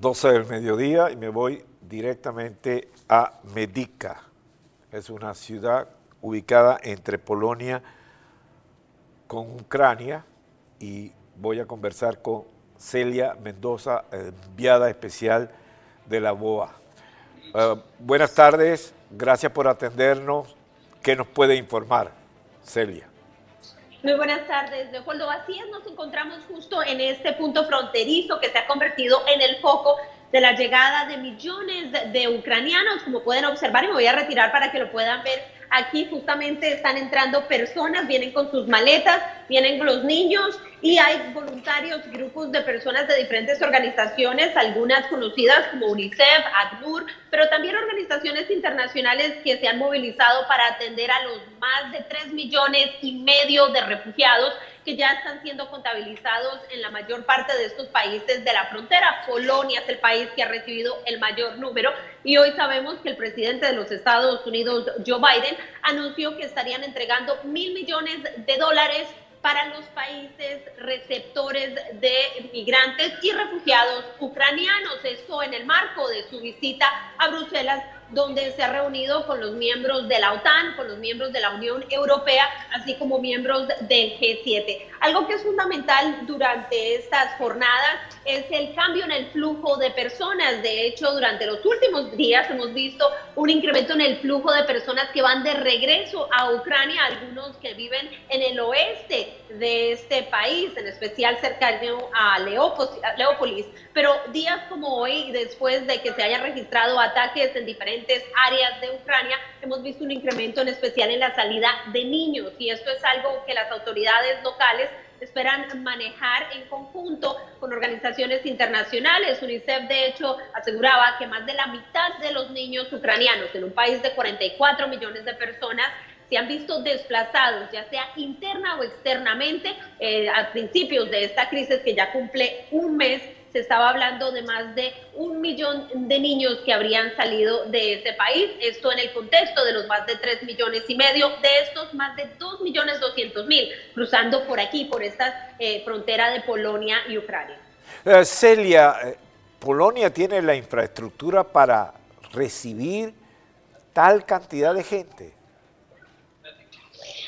12 del mediodía y me voy directamente a Medica. Es una ciudad ubicada entre Polonia con Ucrania y voy a conversar con Celia Mendoza, enviada especial de la BOA. Eh, buenas tardes, gracias por atendernos. ¿Qué nos puede informar, Celia? Muy buenas tardes, Leopoldo. Así es, nos encontramos justo en este punto fronterizo que se ha convertido en el foco de la llegada de millones de ucranianos, como pueden observar, y me voy a retirar para que lo puedan ver Aquí justamente están entrando personas, vienen con sus maletas, vienen los niños y hay voluntarios, grupos de personas de diferentes organizaciones, algunas conocidas como UNICEF, ACNUR, pero también organizaciones internacionales que se han movilizado para atender a los más de 3 millones y medio de refugiados que ya están siendo contabilizados en la mayor parte de estos países de la frontera. Polonia es el país que ha recibido el mayor número y hoy sabemos que el presidente de los Estados Unidos, Joe Biden, anunció que estarían entregando mil millones de dólares para los países receptores de migrantes y refugiados ucranianos. Esto en el marco de su visita a Bruselas donde se ha reunido con los miembros de la OTAN, con los miembros de la Unión Europea, así como miembros del G7. Algo que es fundamental durante estas jornadas es el cambio en el flujo de personas. De hecho, durante los últimos días hemos visto un incremento en el flujo de personas que van de regreso a Ucrania, algunos que viven en el oeste de este país, en especial cercano a Leópolis. Pero días como hoy, después de que se hayan registrado ataques en diferentes áreas de Ucrania, hemos visto un incremento en especial en la salida de niños y esto es algo que las autoridades locales esperan manejar en conjunto con organizaciones internacionales. UNICEF, de hecho, aseguraba que más de la mitad de los niños ucranianos en un país de 44 millones de personas se han visto desplazados, ya sea interna o externamente, eh, a principios de esta crisis que ya cumple un mes se estaba hablando de más de un millón de niños que habrían salido de ese país. Esto en el contexto de los más de tres millones y medio, de estos más de dos millones doscientos mil cruzando por aquí, por esta eh, frontera de Polonia y Ucrania. Eh, Celia, eh, ¿Polonia tiene la infraestructura para recibir tal cantidad de gente?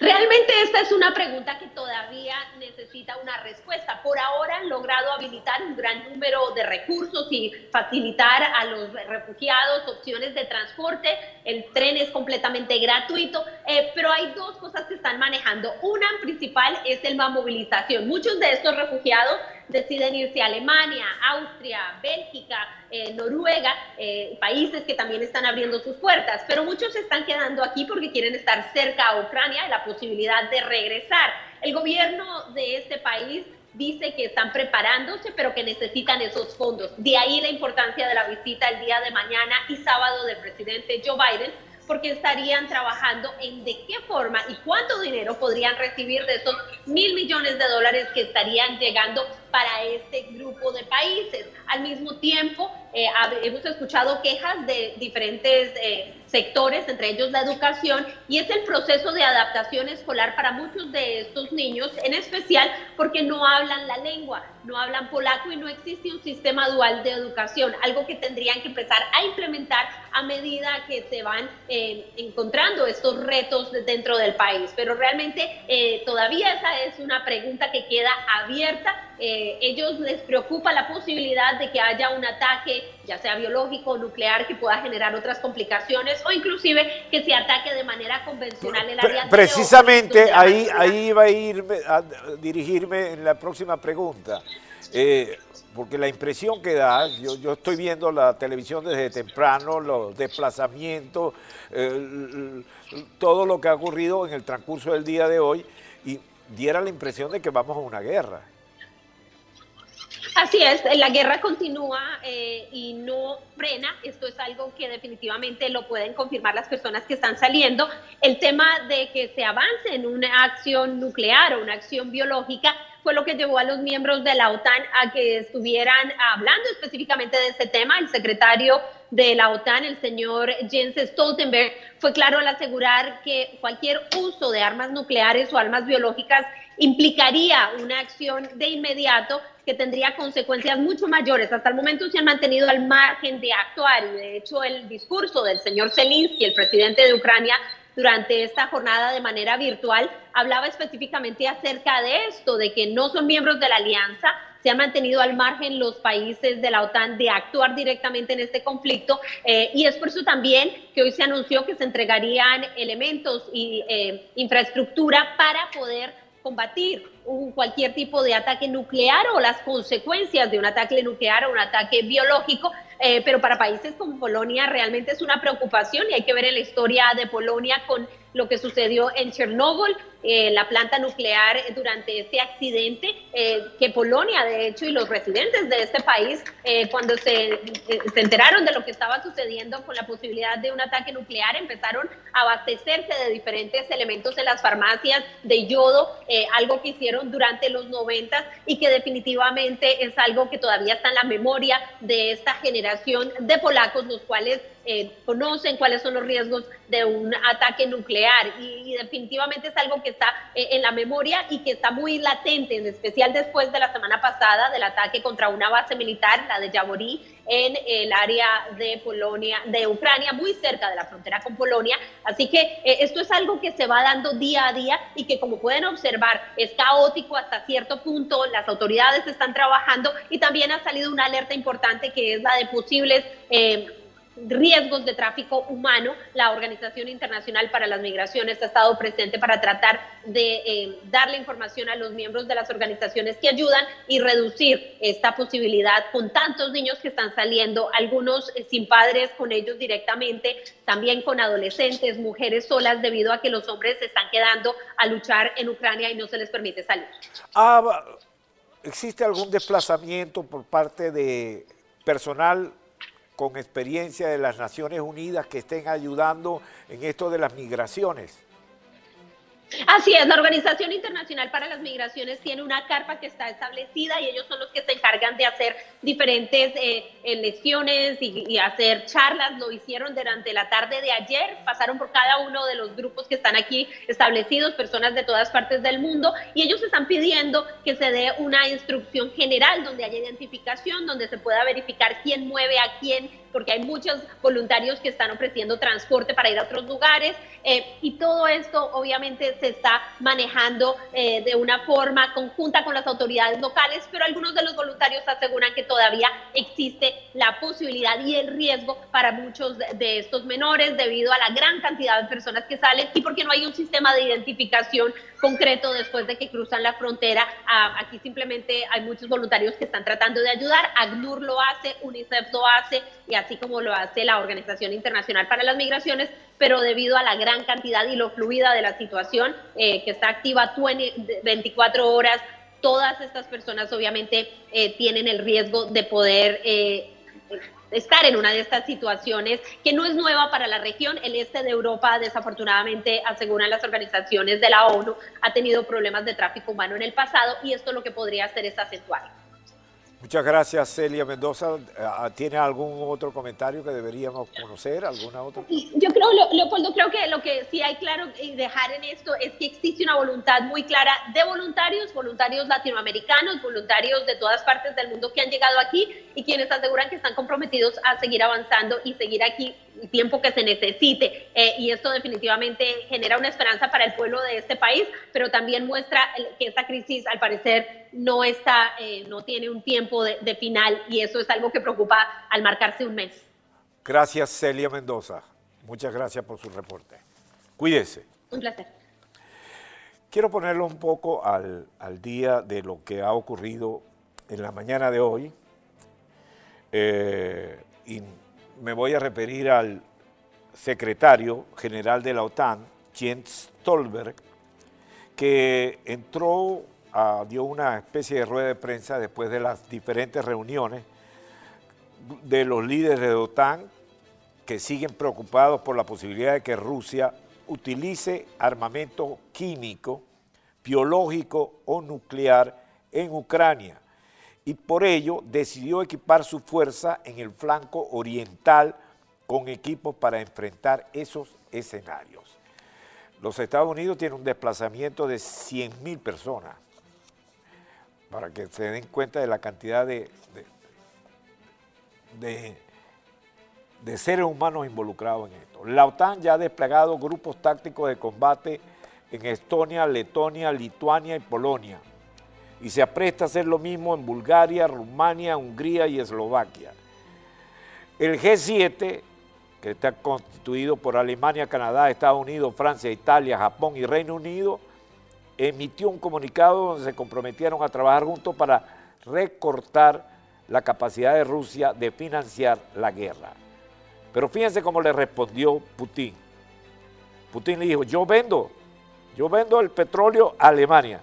Realmente esta es una pregunta que todavía necesita una respuesta. Por ahora han logrado habilitar un gran número de recursos y facilitar a los refugiados opciones de transporte. El tren es completamente gratuito, eh, pero hay dos cosas que están manejando. Una principal es el la movilización. Muchos de estos refugiados deciden irse a Alemania, Austria, Bélgica, eh, Noruega, eh, países que también están abriendo sus puertas, pero muchos se están quedando aquí porque quieren estar cerca a Ucrania y la posibilidad de regresar. El gobierno de este país dice que están preparándose, pero que necesitan esos fondos. De ahí la importancia de la visita el día de mañana y sábado del presidente Joe Biden, porque estarían trabajando en de qué forma y cuánto dinero podrían recibir de esos mil millones de dólares que estarían llegando para este grupo de países. Al mismo tiempo, eh, hemos escuchado quejas de diferentes eh, sectores, entre ellos la educación, y es el proceso de adaptación escolar para muchos de estos niños, en especial porque no hablan la lengua, no hablan polaco y no existe un sistema dual de educación, algo que tendrían que empezar a implementar a medida que se van eh, encontrando estos retos dentro del país. Pero realmente todavía esa es una pregunta que queda abierta eh, ellos les preocupa la posibilidad de que haya un ataque, ya sea biológico o nuclear, que pueda generar otras complicaciones o inclusive que se ataque de manera convencional el área Precisamente ahí, ahí iba a, ir a dirigirme en la próxima pregunta. Eh, porque la impresión que da, yo, yo, estoy viendo la televisión desde temprano, los desplazamientos, eh, todo lo que ha ocurrido en el transcurso del día de hoy, y diera la impresión de que vamos a una guerra. Así es, la guerra continúa eh, y no frena. Esto es algo que definitivamente lo pueden confirmar las personas que están saliendo. El tema de que se avance en una acción nuclear o una acción biológica fue lo que llevó a los miembros de la OTAN a que estuvieran hablando específicamente de este tema. El secretario de la OTAN, el señor Jens Stoltenberg, fue claro al asegurar que cualquier uso de armas nucleares o armas biológicas implicaría una acción de inmediato que tendría consecuencias mucho mayores. Hasta el momento se han mantenido al margen de actuar de hecho el discurso del señor Zelensky, el presidente de Ucrania, durante esta jornada de manera virtual, hablaba específicamente acerca de esto, de que no son miembros de la alianza, se han mantenido al margen los países de la OTAN de actuar directamente en este conflicto eh, y es por eso también que hoy se anunció que se entregarían elementos y eh, infraestructura para poder combatir cualquier tipo de ataque nuclear o las consecuencias de un ataque nuclear o un ataque biológico, eh, pero para países como Polonia realmente es una preocupación y hay que ver en la historia de Polonia con lo que sucedió en Chernóbil, eh, la planta nuclear durante este accidente, eh, que Polonia, de hecho, y los residentes de este país, eh, cuando se, se, enteraron de lo que estaba sucediendo con la posibilidad de un ataque nuclear, empezaron a abastecerse de diferentes elementos en las farmacias de yodo, algo que hicieron durante los 90 y que definitivamente es algo que todavía está en la memoria de esta generación de polacos, los cuales conocen cuáles son los riesgos de un ataque nuclear y, definitivamente es algo que está eh, en la memoria y que está muy latente, en especial después de la semana pasada del ataque contra una base militar, la de Yaborí, en el área de Polonia, de Ucrania, muy cerca de la frontera con Polonia. Así que eh, esto es algo que se va dando día a día y que como pueden observar es caótico hasta cierto punto, las autoridades están trabajando y también ha salido una alerta importante que es la de posibles... Eh, riesgos de tráfico humano, la Organización Internacional para las Migraciones ha estado presente para tratar de eh, darle información a los miembros de las organizaciones que ayudan y reducir esta posibilidad con tantos niños que están saliendo, algunos eh, sin padres con ellos directamente, también con adolescentes, mujeres solas, debido a que los hombres se están quedando a luchar en Ucrania y no se les permite salir. Ah, ¿Existe algún desplazamiento por parte de personal con experiencia de las Naciones Unidas que estén ayudando en esto de las migraciones. Así es, la Organización Internacional para las Migraciones tiene una carpa que está establecida y ellos son los que se encargan de hacer diferentes eh, y, y, hacer charlas. Lo hicieron durante la tarde de ayer, pasaron por cada uno de los grupos que están aquí establecidos, personas de todas partes del mundo, y ellos están pidiendo que se dé una instrucción general donde haya identificación, donde se pueda verificar quién mueve a quién porque hay muchos voluntarios que están ofreciendo transporte para ir a otros lugares eh, y todo esto obviamente se está manejando eh, de una forma conjunta con las autoridades locales, pero algunos de los voluntarios aseguran que todavía existe la posibilidad y el riesgo para muchos de, estos menores debido a la gran cantidad de personas que salen y porque no hay un sistema de identificación concreto después de que cruzan la frontera. Ah, aquí simplemente hay muchos voluntarios que están tratando de ayudar. ACNUR lo hace, UNICEF lo hace y así como lo hace la Organización Internacional para las Migraciones, pero debido a la gran cantidad y lo fluida de la situación eh, que está activa 24 horas, todas estas personas obviamente eh, tienen el riesgo de poder eh, estar en una de estas situaciones que no es nueva para la región. El este de Europa, desafortunadamente, aseguran las organizaciones de la ONU, ha tenido problemas de tráfico humano en el pasado y esto lo que podría hacer es acentuar. Muchas gracias, Celia Mendoza. Ah, ¿Tiene algún otro comentario que deberíamos conocer? ¿Alguna otra? Yo creo, Leopoldo, creo que lo que sí hay claro y dejar en esto es que existe una voluntad muy clara de voluntarios, voluntarios latinoamericanos, voluntarios de todas partes del mundo que han llegado aquí y quienes aseguran que están comprometidos a seguir avanzando y seguir aquí tiempo que se necesite. Eh, y esto definitivamente genera una esperanza para el pueblo de este país, pero también muestra que esta crisis, al parecer, no está, eh, no tiene un tiempo de, de final y eso es algo que preocupa al marcarse un mes. Gracias, Celia Mendoza. Muchas gracias por su reporte. Cuídese. Un placer. Quiero ponerlo un poco al, al día de lo que ha ocurrido en la mañana de hoy. Eh, y me voy a referir al secretario general de la OTAN, Jens Stolberg, que entró, a, dio una especie de rueda de prensa después de las diferentes reuniones de los líderes de OTAN que siguen preocupados por la posibilidad de que Rusia utilice armamento químico, biológico o nuclear en Ucrania y por ello decidió equipar su fuerza en el flanco oriental con equipos para enfrentar esos escenarios. Los Estados Unidos tienen un desplazamiento de 100.000 personas, para que se den cuenta de la cantidad de, de, de seres humanos involucrados en esto. La OTAN ya ha desplegado grupos tácticos de combate en Estonia, Letonia, Lituania y Polonia. Y se apresta a hacer lo mismo en Bulgaria, Rumania, Hungría y Eslovaquia. El G7, que está constituido por Alemania, Canadá, Estados Unidos, Francia, Italia, Japón y Reino Unido, emitió un comunicado donde se comprometieron a trabajar juntos para recortar la capacidad de Rusia de financiar la guerra. Pero fíjense cómo le respondió Putin. Putin le dijo, yo vendo yo vendo el petróleo a Alemania,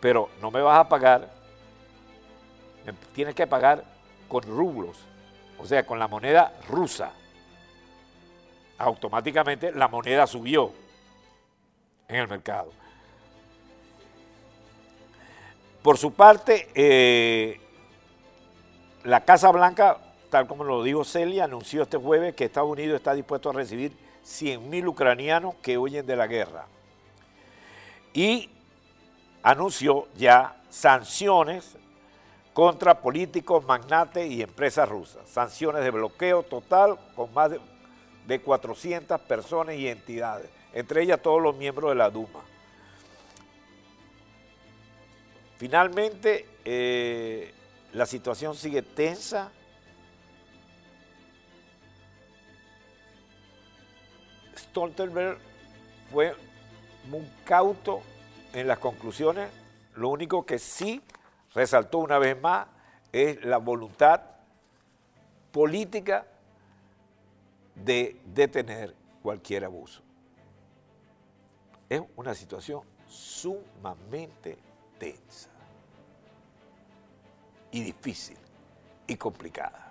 pero no me vas a pagar, tienes que pagar con rublos, o sea, con la moneda rusa. Automáticamente la moneda subió en el mercado. Por su parte, eh, la Casa Blanca, tal como lo dijo Celia, anunció este jueves que Estados Unidos está dispuesto a recibir 100.000 ucranianos que huyen de la guerra y anunció ya sanciones contra políticos, magnates y empresas rusas. Sanciones de bloqueo total con más de, 400 personas y entidades, entre ellas todos los miembros de la Duma. Finalmente, eh, la situación sigue tensa. Stoltenberg fue muy cauto en las conclusiones. Lo único que sí resaltó una vez más es la voluntad política de detener cualquier abuso. Es una situación sumamente tensa y difícil y complicada.